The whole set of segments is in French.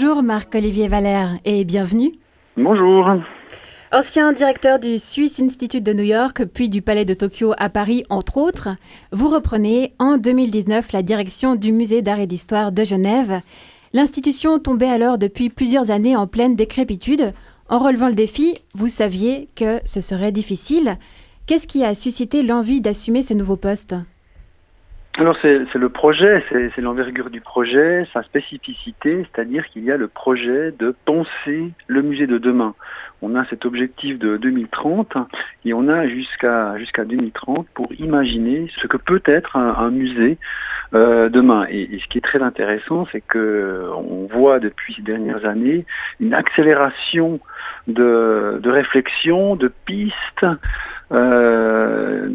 Bonjour Marc-Olivier Valère et bienvenue. Bonjour. Ancien directeur du Swiss Institute de New York, puis du Palais de Tokyo à Paris, entre autres, vous reprenez en 2019 la direction du Musée d'art et d'histoire de Genève. L'institution tombait alors depuis plusieurs années en pleine décrépitude. En relevant le défi, vous saviez que ce serait difficile. Qu'est-ce qui a suscité l'envie d'assumer ce nouveau poste? Alors c'est le projet, c'est l'envergure du projet, sa spécificité, c'est-à-dire qu'il y a le projet de penser le musée de demain. On a cet objectif de 2030 et on a jusqu'à jusqu'à 2030 pour imaginer ce que peut être un, musée euh, demain. Et, ce qui est très intéressant, c'est que on voit depuis ces dernières années une accélération de, de réflexion, de pistes. Euh,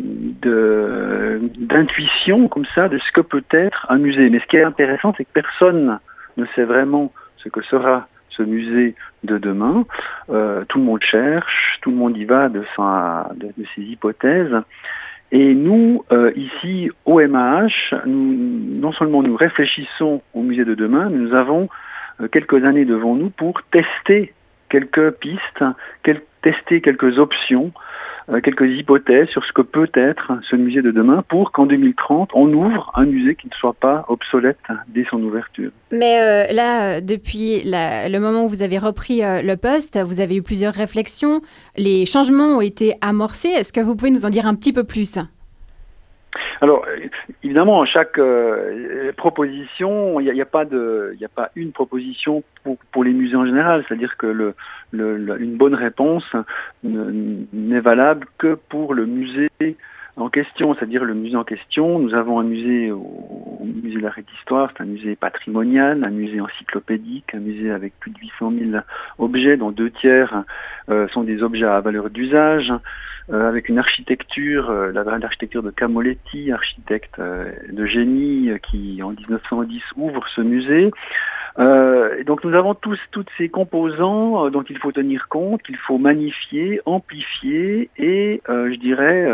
d'intuition comme ça de ce que peut être un musée. Mais ce qui est intéressant, c'est que personne ne sait vraiment ce que sera ce musée de demain. Euh, tout le monde cherche, tout le monde y va de, sa, de, ses hypothèses. Et nous, euh, ici, au MAH, nous, non seulement nous réfléchissons au musée de demain, mais nous avons euh, quelques années devant nous pour tester quelques pistes, tester quelques options quelques hypothèses sur ce que peut être ce musée de demain pour qu'en 2030, on ouvre un musée qui ne soit pas obsolète dès son ouverture. Mais euh, là, depuis le moment où vous avez repris euh, le poste, vous avez eu plusieurs réflexions. Les changements ont été amorcés. Est-ce que vous pouvez nous en dire un petit peu plus? Alors, évidemment, chaque euh, proposition, il n'y a, pas une proposition pour, les musées en général. C'est-à-dire que une bonne réponse n'est valable que pour le musée en question, c'est-à-dire le musée en question. Nous avons un musée au, musée de l'art et d'histoire, c'est un musée patrimonial, un musée encyclopédique, un musée avec plus de 800 000 objets, dont deux tiers euh, sont des objets à valeur d'usage. Euh, avec une architecture, euh, l'architecture de Camoletti, architecte euh, de génie, qui en 1910 ouvre ce musée. Donc nous avons tous toutes ces composants dont il faut tenir compte, qu'il faut magnifier, amplifier et je dirais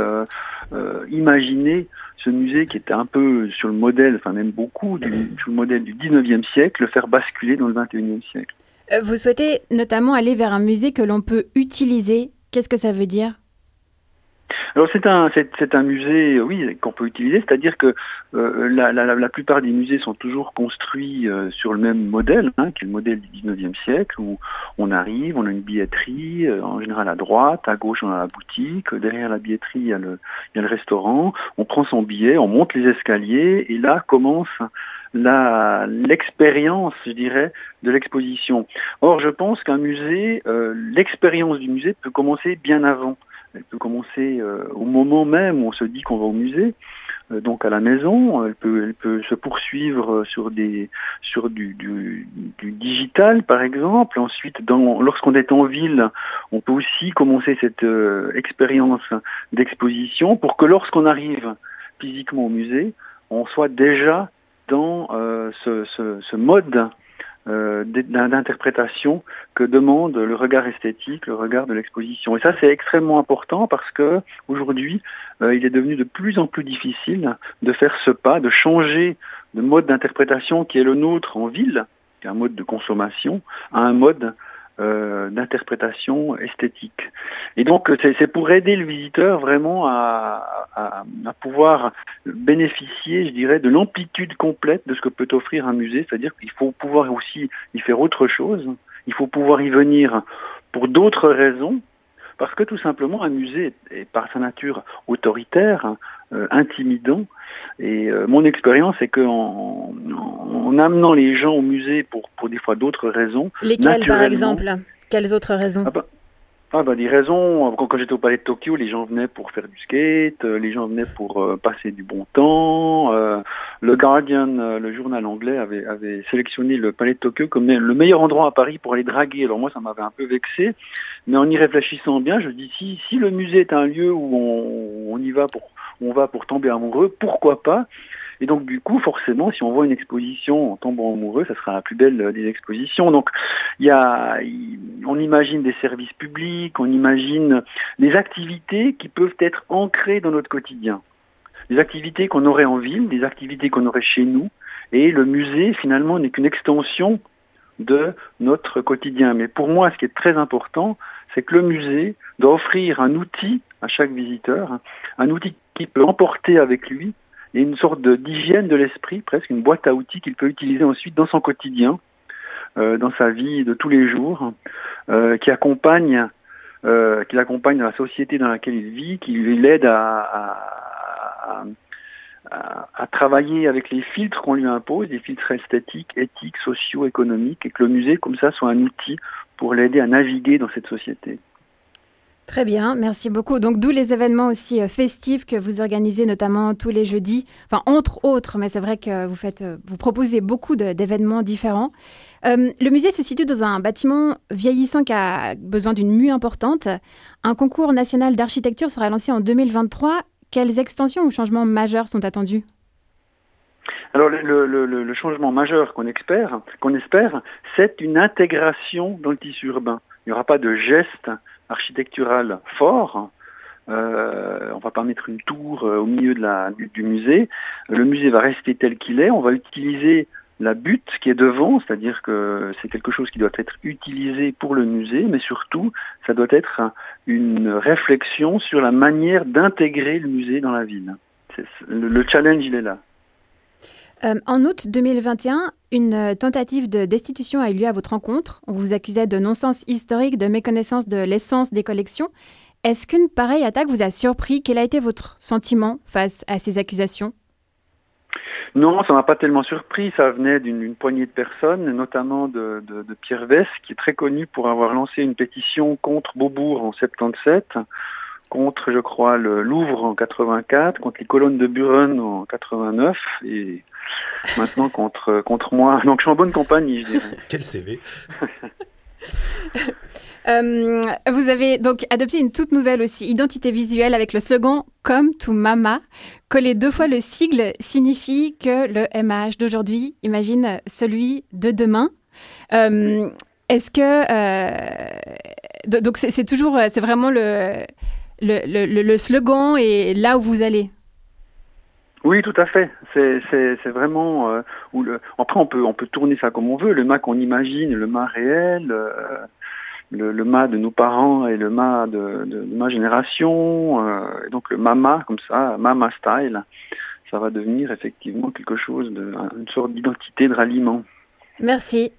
imaginer ce musée qui était un peu sur le modèle, enfin même beaucoup du, sur le modèle du 19e siècle, le faire basculer dans le 21e siècle. Vous souhaitez notamment aller vers un musée que l'on peut utiliser. Qu'est-ce que ça veut dire? Alors c'est un musée oui qu'on peut utiliser, c'est-à-dire que euh, la, plupart des musées sont toujours construits euh, sur le même modèle, hein, qui est le modèle du 19e siècle, où on arrive, on a une billetterie, euh, en général à droite, à gauche on a la boutique, derrière la billetterie il y a le, restaurant, on prend son billet, on monte les escaliers et là commence l'expérience, je dirais, de l'exposition. Or, je pense qu'un musée, l'expérience du musée peut commencer bien avant. Elle peut commencer euh, au moment même où on se dit qu'on va au musée, euh, donc à la maison. Elle peut, elle peut se poursuivre sur des, sur du, du, du digital par exemple. Ensuite, lorsqu'on est en ville, on peut aussi commencer cette euh, expérience d'exposition pour que lorsqu'on arrive physiquement au musée, on soit déjà dans ce, ce, ce mode euh, d'interprétation que demande le regard esthétique, le regard de l'exposition. Et ça, c'est extrêmement important parce que aujourd'hui, euh, il est devenu de plus en plus difficile de faire ce pas, de changer de mode d'interprétation qui est le nôtre en ville, qui est un mode de consommation, à un mode euh, d'interprétation esthétique. Et donc c'est pour aider le visiteur vraiment à, pouvoir bénéficier, je dirais, de l'amplitude complète de ce que peut offrir un musée, c'est-à-dire qu'il faut pouvoir aussi y faire autre chose, il faut pouvoir y venir pour d'autres raisons, parce que tout simplement un musée est par sa nature autoritaire, euh, intimidant, et euh, mon expérience est qu'en en, amenant les gens au musée pour, pour des fois d'autres raisons. Lesquelles par exemple? Quelles autres raisons? Ah bah, ah bah, des raisons, quand, j'étais au Palais de Tokyo, les gens venaient pour faire du skate, euh, les gens venaient pour euh, passer du bon temps. le Guardian, le journal anglais, avait, avait sélectionné le Palais de Tokyo comme le meilleur endroit à Paris pour aller draguer. Alors moi, ça m'avait un peu vexé, mais en y réfléchissant bien, je dis si, si le musée est un lieu où on, on y va pour on va pour tomber amoureux, pourquoi pas? Et donc du coup, forcément, si on voit une exposition en tombant amoureux, ça sera la plus belle des expositions. Donc il y a, on imagine des services publics, on imagine des activités qui peuvent être ancrées dans notre quotidien, des activités qu'on aurait en ville, des activités qu'on aurait chez nous, et le musée finalement n'est qu'une extension de notre quotidien. Mais pour moi, ce qui est très important, c'est que le musée doit offrir un outil à chaque visiteur, un outil qu'il peut emporter avec lui, et une sorte d'hygiène de l'esprit, presque une boîte à outils qu'il peut utiliser ensuite dans son quotidien, euh, dans sa vie de tous les jours, euh, qui accompagne, euh, qui l'accompagne dans la société dans laquelle il vit, qui l'aide à, à, à, à, travailler avec les filtres qu'on lui impose, des filtres esthétiques, éthiques, sociaux, économiques, et que le musée, comme ça, soit un outil pour l'aider à naviguer dans cette société. Très bien, merci beaucoup. Donc d'où les événements aussi euh, festifs que vous organisez notamment tous les jeudis, enfin entre autres, mais c'est vrai que vous euh, proposez beaucoup d'événements différents. Euh, le musée se situe dans un bâtiment vieillissant qui a besoin d'une mue importante. Un concours national d'architecture sera lancé en 2023. Quelles extensions ou changements majeurs sont attendus? Alors le, le, le, changement majeur qu'on espère, qu'on espère, c'est une intégration dans le tissu urbain. Il n'y aura pas de geste architectural fort. Euh, on va pas mettre une tour euh, au milieu du, musée. Le musée va rester tel qu'il est. On va utiliser la butte qui est devant, c'est-à-dire que c'est quelque chose qui doit être utilisé pour le musée, mais surtout, ça doit être une réflexion sur la manière d'intégrer le musée dans la ville. Le, le challenge, il est là. Euh, en août 2021, une euh, tentative de destitution a eu lieu à votre rencontre. On vous accusait de non-sens historique, de méconnaissance de l'essence des collections. Est-ce qu'une pareille attaque vous a surpris? Quel a été votre sentiment face à ces accusations? Non, ça m'a pas tellement surpris. Ça venait d'une poignée de personnes, notamment de, Pierre Vess, qui est très connu pour avoir lancé une pétition contre Beaubourg en 77, contre, je crois, le Louvre en 84, contre les colonnes de Buren en 89, et maintenant contre, contre moi. Donc je suis en bonne compagnie, je dirais. Quel CV euh, vous avez donc adopté une toute nouvelle aussi, identité visuelle avec le slogan Come to Mama. Coller deux fois le sigle signifie que le MH d'aujourd'hui imagine celui de demain. Euh, Est-ce que. Euh, donc c'est toujours. C'est vraiment le, le, le, le slogan et là où vous allez oui, tout à fait. C'est vraiment euh, où le. Après, on peut on peut tourner ça comme on veut. Le mât qu'on imagine, le mât réel, euh, le, le mât de nos parents et le mât de, de, de ma génération. Euh, et donc le mama comme ça, mama style, ça va devenir effectivement quelque chose de une sorte d'identité de ralliement. Merci.